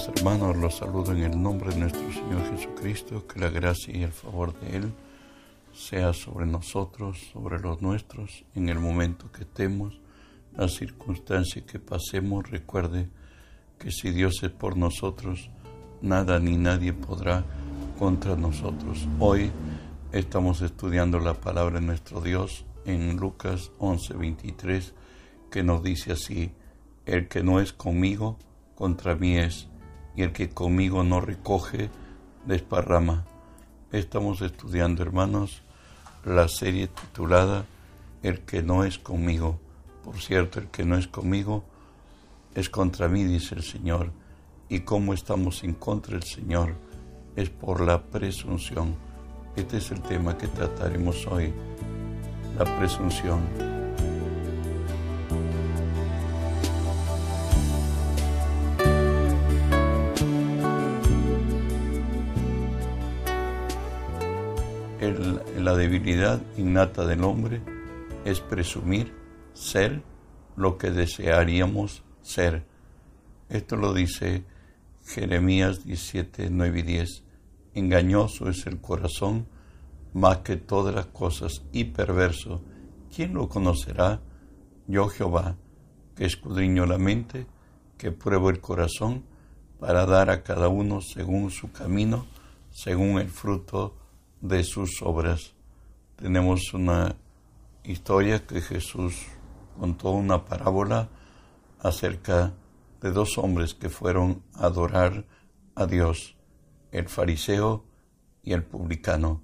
Amados hermanos, los saludo en el nombre de nuestro Señor Jesucristo, que la gracia y el favor de Él sea sobre nosotros, sobre los nuestros, en el momento que estemos, la circunstancia que pasemos. Recuerde que si Dios es por nosotros, nada ni nadie podrá contra nosotros. Hoy estamos estudiando la palabra de nuestro Dios en Lucas 11:23, que nos dice así, el que no es conmigo, contra mí es, y el que conmigo no recoge, desparrama. Estamos estudiando, hermanos, la serie titulada El que no es conmigo. Por cierto, el que no es conmigo es contra mí, dice el Señor. Y cómo estamos en contra del Señor es por la presunción. Este es el tema que trataremos hoy, la presunción. Innata del hombre es presumir ser lo que desearíamos ser. Esto lo dice Jeremías 17, 9 y 10. Engañoso es el corazón más que todas las cosas y perverso. ¿Quién lo conocerá? Yo Jehová, que escudriño la mente, que pruebo el corazón, para dar a cada uno según su camino, según el fruto de sus obras. Tenemos una historia que Jesús contó una parábola acerca de dos hombres que fueron a adorar a Dios, el fariseo y el publicano.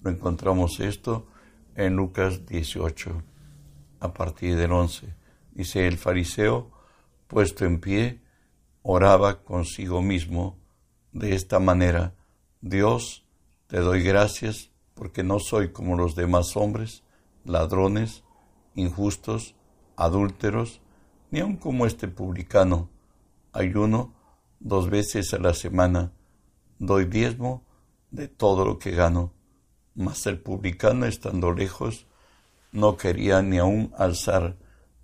Lo encontramos esto en Lucas 18, a partir del 11. Dice, el fariseo, puesto en pie, oraba consigo mismo de esta manera, Dios, te doy gracias porque no soy como los demás hombres, ladrones, injustos, adúlteros, ni aun como este publicano. Ayuno dos veces a la semana, doy diezmo de todo lo que gano. Mas el publicano, estando lejos, no quería ni aun alzar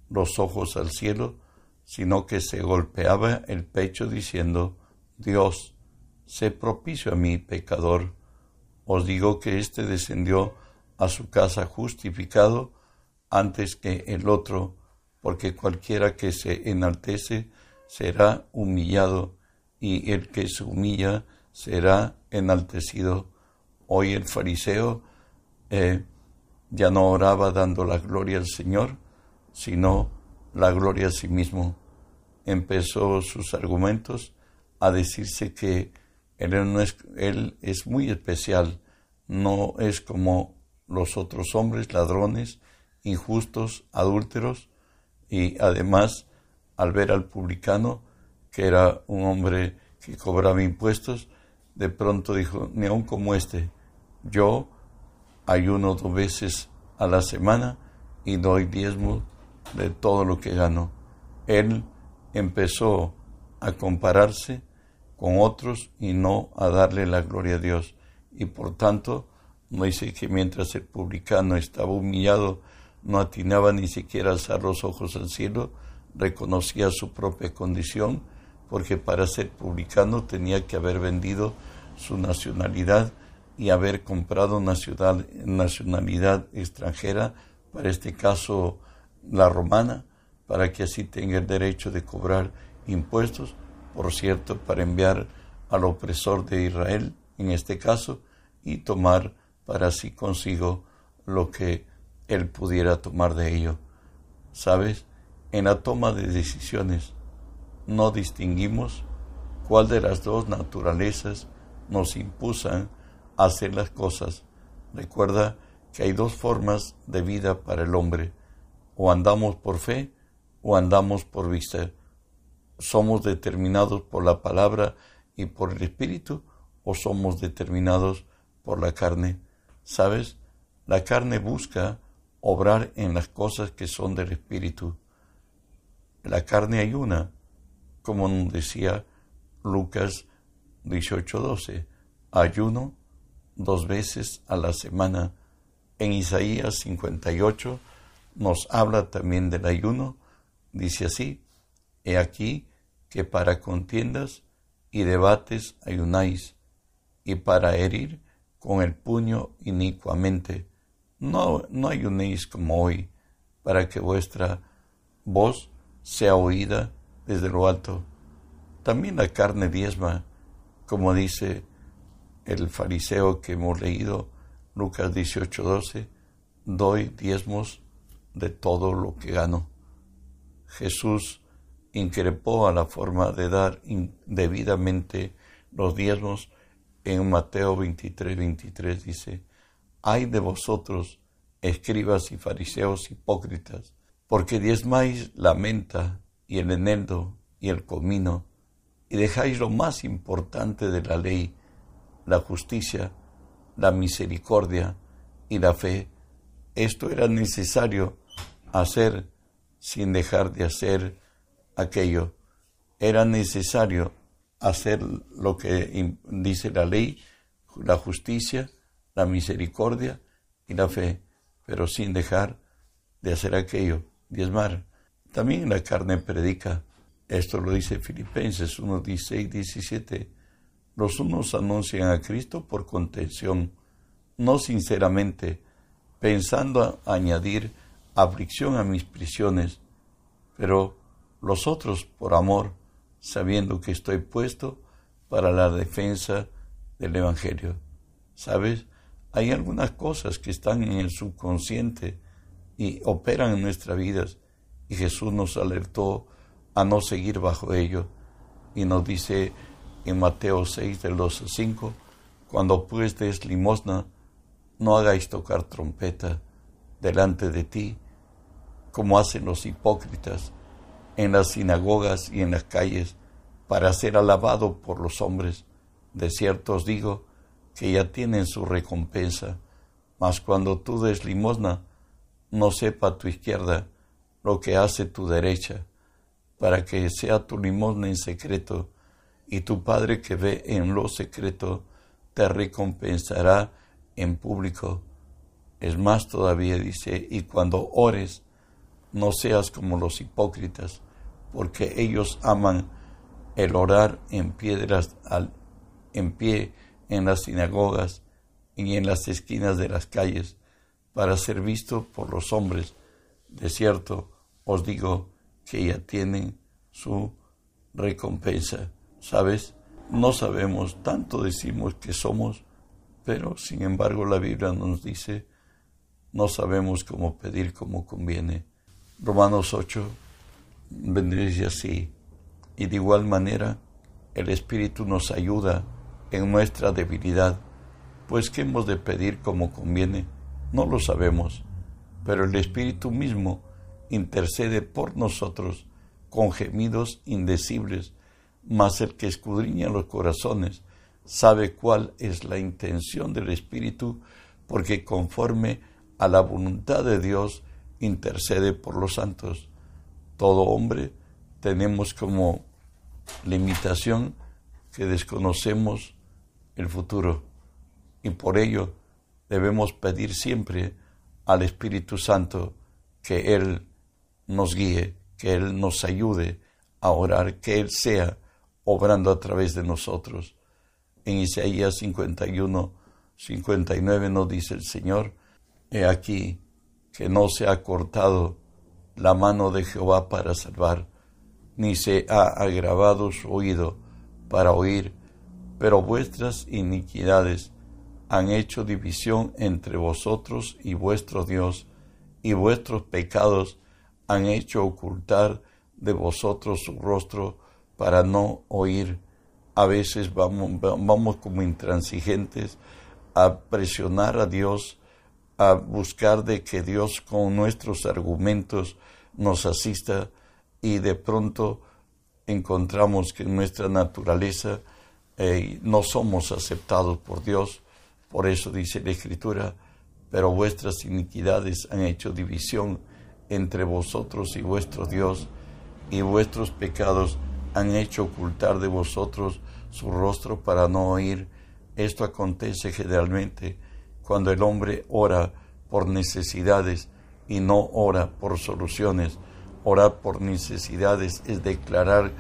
los ojos al cielo, sino que se golpeaba el pecho diciendo, Dios, sé propicio a mí, pecador. Os digo que éste descendió a su casa justificado antes que el otro, porque cualquiera que se enaltece será humillado, y el que se humilla será enaltecido. Hoy el fariseo eh, ya no oraba dando la gloria al Señor, sino la gloria a sí mismo. Empezó sus argumentos a decirse que él, no es, él es muy especial, no es como los otros hombres, ladrones, injustos, adúlteros, y además al ver al publicano, que era un hombre que cobraba impuestos, de pronto dijo, ni aun como este, yo ayuno dos veces a la semana y doy diezmo de todo lo que gano. Él empezó a compararse con otros y no a darle la gloria a Dios. Y por tanto, no dice que mientras el publicano estaba humillado, no atinaba ni siquiera a alzar los ojos al cielo, reconocía su propia condición, porque para ser publicano tenía que haber vendido su nacionalidad y haber comprado nacionalidad extranjera, para este caso la romana, para que así tenga el derecho de cobrar impuestos por cierto, para enviar al opresor de Israel, en este caso, y tomar para sí consigo lo que él pudiera tomar de ello. ¿Sabes? En la toma de decisiones no distinguimos cuál de las dos naturalezas nos impulsan a hacer las cosas. Recuerda que hay dos formas de vida para el hombre, o andamos por fe o andamos por vista somos determinados por la palabra y por el espíritu o somos determinados por la carne. ¿Sabes? La carne busca obrar en las cosas que son del espíritu. La carne hay una, como nos decía Lucas 18:12, ayuno dos veces a la semana. En Isaías 58 nos habla también del ayuno, dice así, He aquí que para contiendas y debates ayunáis, y para herir con el puño inicuamente. No, no ayunéis como hoy, para que vuestra voz sea oída desde lo alto. También la carne diezma, como dice el fariseo que hemos leído, Lucas 18:12, doy diezmos de todo lo que gano. Jesús increpó a la forma de dar indebidamente los diezmos en Mateo 23, 23 dice, Ay de vosotros, escribas y fariseos hipócritas, porque diezmáis la menta y el eneldo y el comino, y dejáis lo más importante de la ley, la justicia, la misericordia y la fe. Esto era necesario hacer sin dejar de hacer aquello. Era necesario hacer lo que dice la ley, la justicia, la misericordia y la fe, pero sin dejar de hacer aquello, diezmar. También la carne predica, esto lo dice Filipenses 1, 16, 17. Los unos anuncian a Cristo por contención, no sinceramente, pensando añadir aflicción a mis prisiones, pero los otros por amor, sabiendo que estoy puesto para la defensa del Evangelio. ¿Sabes? Hay algunas cosas que están en el subconsciente y operan en nuestras vidas y Jesús nos alertó a no seguir bajo ello y nos dice en Mateo 6 del 2 al 5, cuando pues des limosna, no hagáis tocar trompeta delante de ti, como hacen los hipócritas en las sinagogas y en las calles para ser alabado por los hombres. De cierto os digo que ya tienen su recompensa. Mas cuando tú des limosna, no sepa tu izquierda lo que hace tu derecha, para que sea tu limosna en secreto, y tu Padre que ve en lo secreto te recompensará en público. Es más todavía dice, y cuando ores, no seas como los hipócritas, porque ellos aman el orar en piedras en pie en las sinagogas y en las esquinas de las calles para ser visto por los hombres. De cierto os digo que ya tienen su recompensa. ¿Sabes? No sabemos, tanto decimos que somos, pero sin embargo la Biblia nos dice, no sabemos cómo pedir como conviene. Romanos 8 bendice así. Y de igual manera, el Espíritu nos ayuda en nuestra debilidad, pues ¿qué hemos de pedir como conviene? No lo sabemos, pero el Espíritu mismo intercede por nosotros con gemidos indecibles, mas el que escudriña los corazones sabe cuál es la intención del Espíritu, porque conforme a la voluntad de Dios intercede por los santos todo hombre tenemos como limitación que desconocemos el futuro y por ello debemos pedir siempre al Espíritu Santo que Él nos guíe, que Él nos ayude a orar, que Él sea obrando a través de nosotros. En Isaías 51, 59 nos dice el Señor, he aquí que no se ha cortado la mano de Jehová para salvar, ni se ha agravado su oído para oír, pero vuestras iniquidades han hecho división entre vosotros y vuestro Dios, y vuestros pecados han hecho ocultar de vosotros su rostro para no oír. A veces vamos, vamos como intransigentes a presionar a Dios, a buscar de que Dios con nuestros argumentos nos asista y de pronto encontramos que en nuestra naturaleza eh, no somos aceptados por Dios. Por eso dice la Escritura, pero vuestras iniquidades han hecho división entre vosotros y vuestro Dios, y vuestros pecados han hecho ocultar de vosotros su rostro para no oír. Esto acontece generalmente cuando el hombre ora por necesidades y no ora por soluciones. Orar por necesidades es declarar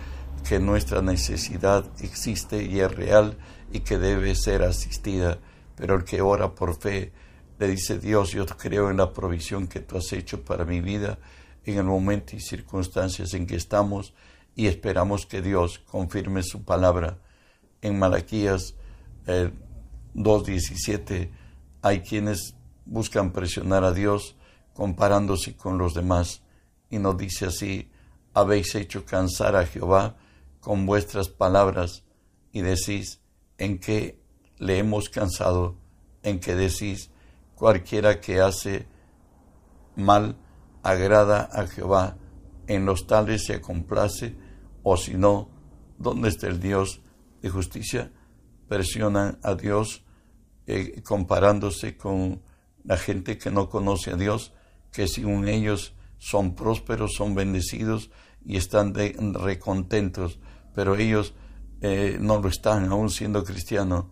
que nuestra necesidad existe y es real y que debe ser asistida, pero el que ora por fe le dice Dios, yo creo en la provisión que tú has hecho para mi vida en el momento y circunstancias en que estamos y esperamos que Dios confirme su palabra. En Malaquías 2.17 eh, hay quienes buscan presionar a Dios comparándose con los demás y nos dice así, habéis hecho cansar a Jehová con vuestras palabras y decís, ¿en qué le hemos cansado? En que decís, cualquiera que hace mal agrada a Jehová, en los tales se complace, o si no, ¿dónde está el Dios de justicia? Presionan a Dios eh, comparándose con la gente que no conoce a Dios, que según ellos son prósperos, son bendecidos y están recontentos, pero ellos eh, no lo están, aún siendo cristianos.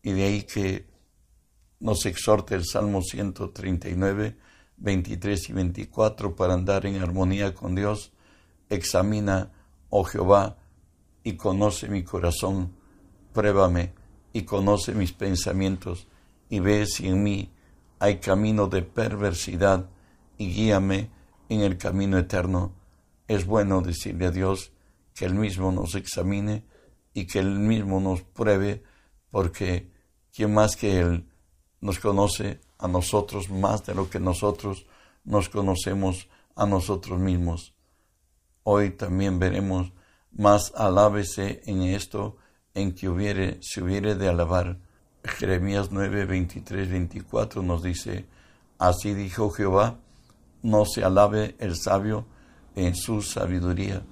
Y de ahí que nos exhorta el Salmo 139, 23 y 24 para andar en armonía con Dios. Examina, oh Jehová, y conoce mi corazón, pruébame y conoce mis pensamientos, y ve si en mí hay camino de perversidad, y guíame en el camino eterno. Es bueno decirle a Dios que Él mismo nos examine y que Él mismo nos pruebe, porque quien más que Él nos conoce a nosotros más de lo que nosotros nos conocemos a nosotros mismos. Hoy también veremos más alábese en esto en que hubiere, se hubiere de alabar. Jeremías 9, 23, 24 nos dice, Así dijo Jehová, no se alabe el sabio en su sabiduría,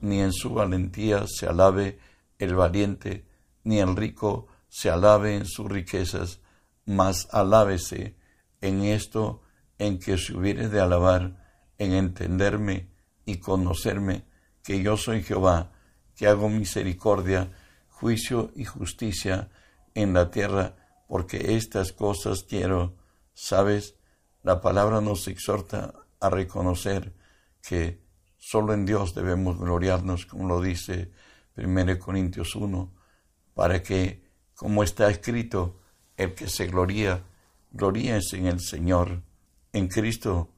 ni en su valentía se alabe el valiente, ni el rico se alabe en sus riquezas, mas alábese en esto en que se hubiere de alabar, en entenderme y conocerme que yo soy Jehová, que hago misericordia, juicio y justicia en la tierra, porque estas cosas quiero. Sabes, la palabra nos exhorta a reconocer que solo en Dios debemos gloriarnos, como lo dice 1 Corintios 1, para que, como está escrito, el que se gloría, gloríese en el Señor, en Cristo.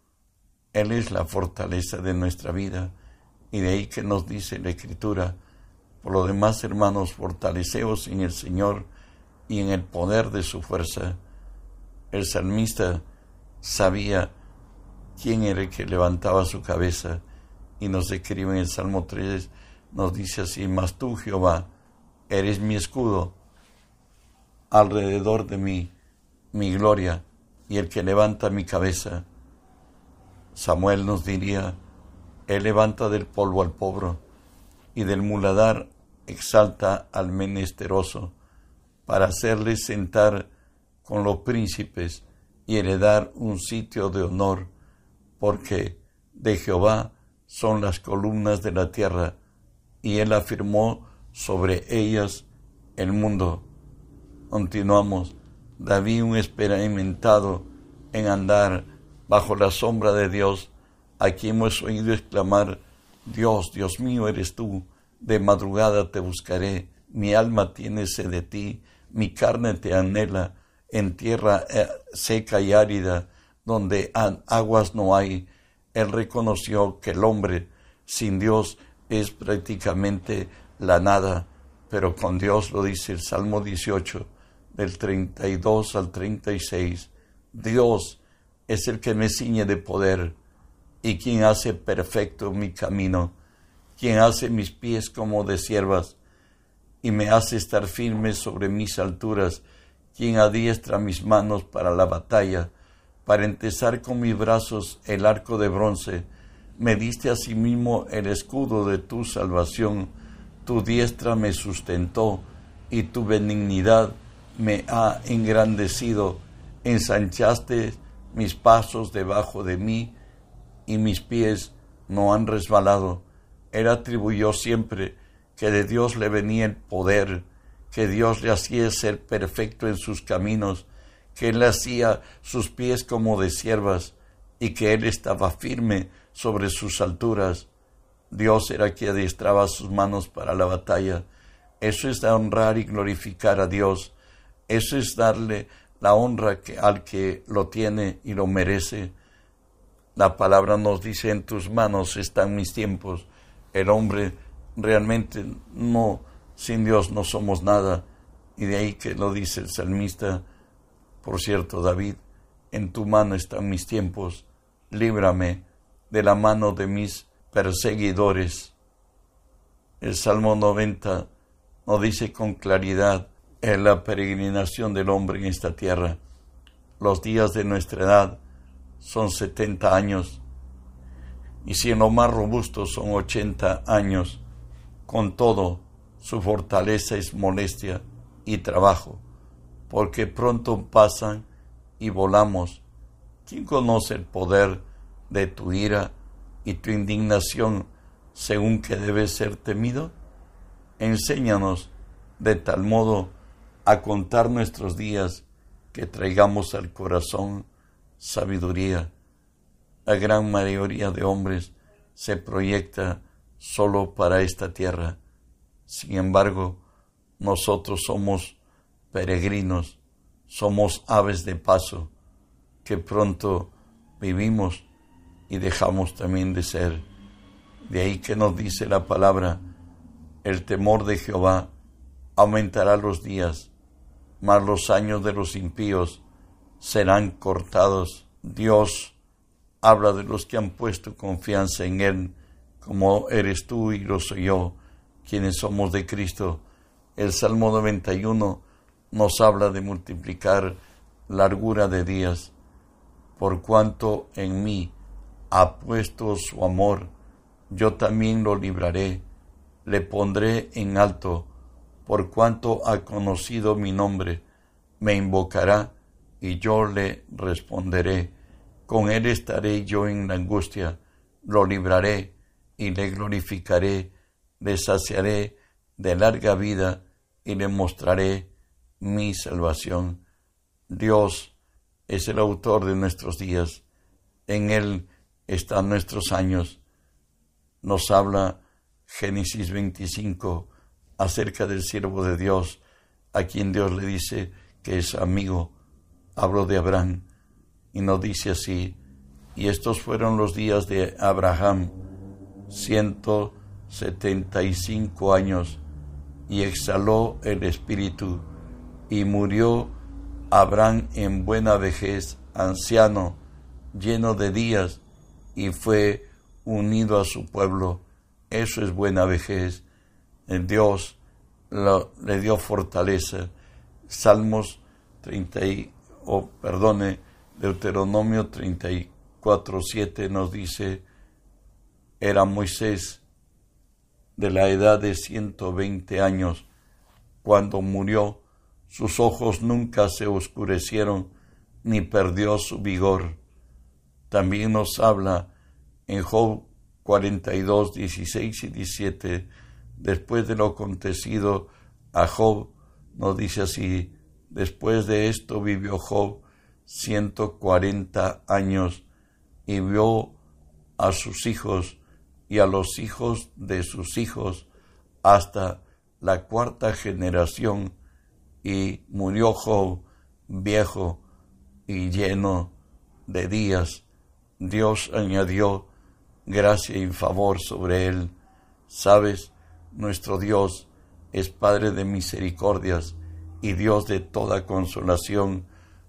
Él es la fortaleza de nuestra vida, y de ahí que nos dice la Escritura, por lo demás, hermanos, fortaleceos en el Señor y en el poder de su fuerza. El salmista sabía quién era el que levantaba su cabeza y nos escribe en el Salmo 3, nos dice así, mas tú, Jehová, eres mi escudo alrededor de mí mi gloria y el que levanta mi cabeza. Samuel nos diría, Él levanta del polvo al pobre y del muladar exalta al menesteroso para hacerle sentar con los príncipes y heredar un sitio de honor, porque de Jehová son las columnas de la tierra, y él afirmó sobre ellas el mundo. Continuamos. David, un experimentado en andar bajo la sombra de Dios, a quien hemos oído exclamar, Dios, Dios mío eres tú, de madrugada te buscaré, mi alma tiene sed de ti, mi carne te anhela, en tierra eh, seca y árida, donde aguas no hay. Él reconoció que el hombre sin Dios es prácticamente la nada, pero con Dios lo dice el Salmo 18, del 32 al 36, Dios es el que me ciñe de poder y quien hace perfecto mi camino, quien hace mis pies como de siervas y me hace estar firme sobre mis alturas, quien adiestra mis manos para la batalla, para entesar con mis brazos el arco de bronce, me diste asimismo el escudo de tu salvación, tu diestra me sustentó y tu benignidad me ha engrandecido, ensanchaste mis pasos debajo de mí y mis pies no han resbalado. Él atribuyó siempre que de Dios le venía el poder, que Dios le hacía ser perfecto en sus caminos, que Él hacía sus pies como de siervas y que Él estaba firme sobre sus alturas. Dios era quien adiestraba sus manos para la batalla. Eso es honrar y glorificar a Dios. Eso es darle la honra que, al que lo tiene y lo merece. La palabra nos dice, en tus manos están mis tiempos. El hombre realmente no, sin Dios no somos nada. Y de ahí que lo dice el salmista, por cierto, David, en tu mano están mis tiempos, líbrame de la mano de mis perseguidores. El Salmo 90 nos dice con claridad en la peregrinación del hombre en esta tierra. Los días de nuestra edad son 70 años y si en lo más robusto son 80 años, con todo su fortaleza es molestia y trabajo, porque pronto pasan y volamos. ¿Quién conoce el poder de tu ira y tu indignación según que debe ser temido? Enséñanos de tal modo a contar nuestros días que traigamos al corazón sabiduría. La gran mayoría de hombres se proyecta solo para esta tierra. Sin embargo, nosotros somos peregrinos, somos aves de paso, que pronto vivimos y dejamos también de ser. De ahí que nos dice la palabra, el temor de Jehová aumentará los días, mas los años de los impíos serán cortados. Dios habla de los que han puesto confianza en Él, como eres tú y lo soy yo, quienes somos de Cristo. El Salmo 91 nos habla de multiplicar largura de días, por cuanto en mí ha puesto su amor, yo también lo libraré, le pondré en alto, por cuanto ha conocido mi nombre, me invocará y yo le responderé. Con él estaré yo en la angustia, lo libraré y le glorificaré, le saciaré de larga vida y le mostraré mi salvación. Dios es el autor de nuestros días, en Él están nuestros años. Nos habla Génesis 25 acerca del siervo de Dios, a quien Dios le dice que es amigo. Hablo de Abraham y nos dice así, y estos fueron los días de Abraham, ciento setenta y cinco años, y exhaló el espíritu, y murió Abraham en buena vejez, anciano, lleno de días, y fue unido a su pueblo. Eso es buena vejez. Dios le dio fortaleza. Salmos 30 y, oh, perdone, Deuteronomio 34, 7 nos dice, era Moisés de la edad de 120 años cuando murió, sus ojos nunca se oscurecieron ni perdió su vigor. También nos habla en Job 42, 16 y 17, después de lo acontecido a Job, nos dice así, después de esto vivió Job 140 años y vio a sus hijos y a los hijos de sus hijos hasta la cuarta generación y murió Job viejo y lleno de días Dios añadió gracia y favor sobre él. Sabes, nuestro Dios es Padre de misericordias y Dios de toda consolación,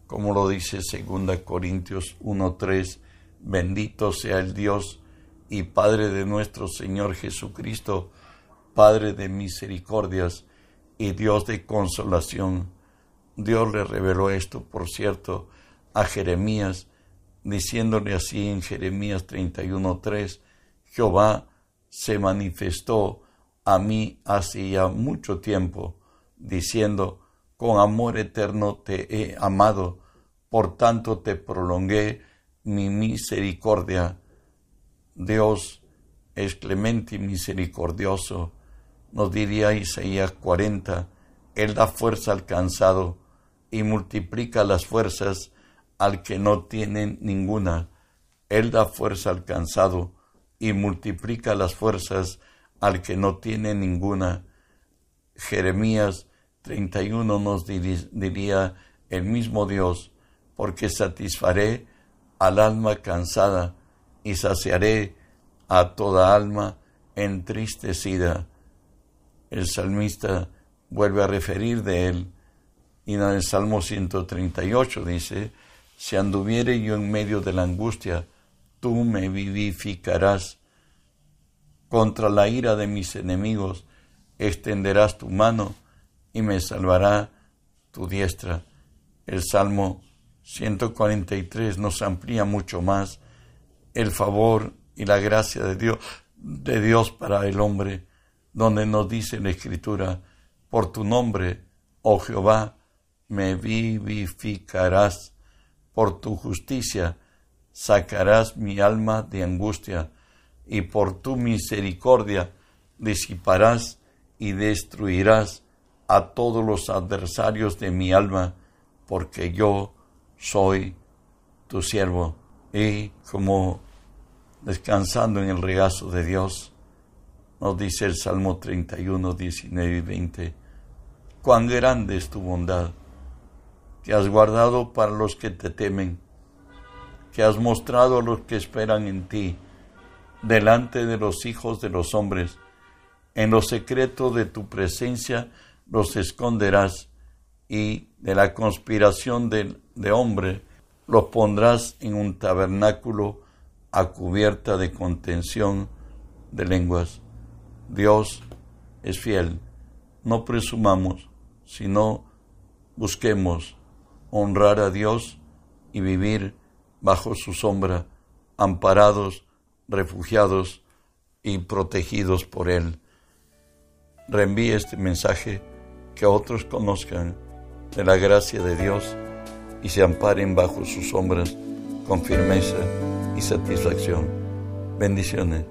como lo dice 2 Corintios 1.3, bendito sea el Dios y Padre de nuestro Señor Jesucristo, Padre de misericordias y Dios de consolación. Dios le reveló esto, por cierto, a Jeremías, diciéndole así en Jeremías 31:3, Jehová se manifestó a mí hace ya mucho tiempo, diciendo, con amor eterno te he amado, por tanto te prolongué mi misericordia. Dios es clemente y misericordioso, nos diría Isaías 40, Él da fuerza al cansado y multiplica las fuerzas al que no tiene ninguna. Él da fuerza al cansado, y multiplica las fuerzas al que no tiene ninguna. Jeremías 31 nos diría el mismo Dios, porque satisfaré al alma cansada y saciaré a toda alma entristecida. El salmista vuelve a referir de él y en el Salmo 138 dice, si anduviere yo en medio de la angustia, tú me vivificarás. Contra la ira de mis enemigos extenderás tu mano y me salvará tu diestra. El Salmo 143 nos amplía mucho más el favor y la gracia de Dios, de Dios para el hombre, donde nos dice la Escritura, por tu nombre, oh Jehová, me vivificarás por tu justicia sacarás mi alma de angustia, y por tu misericordia disiparás y destruirás a todos los adversarios de mi alma, porque yo soy tu siervo. Y como descansando en el regazo de Dios, nos dice el Salmo 31, 19 y 20, cuán grande es tu bondad que has guardado para los que te temen, que has mostrado a los que esperan en ti, delante de los hijos de los hombres. En lo secreto de tu presencia los esconderás y de la conspiración de, de hombre los pondrás en un tabernáculo a cubierta de contención de lenguas. Dios es fiel. No presumamos, sino busquemos honrar a Dios y vivir bajo su sombra, amparados, refugiados y protegidos por Él. Reenvíe este mensaje que otros conozcan de la gracia de Dios y se amparen bajo sus sombras con firmeza y satisfacción. Bendiciones.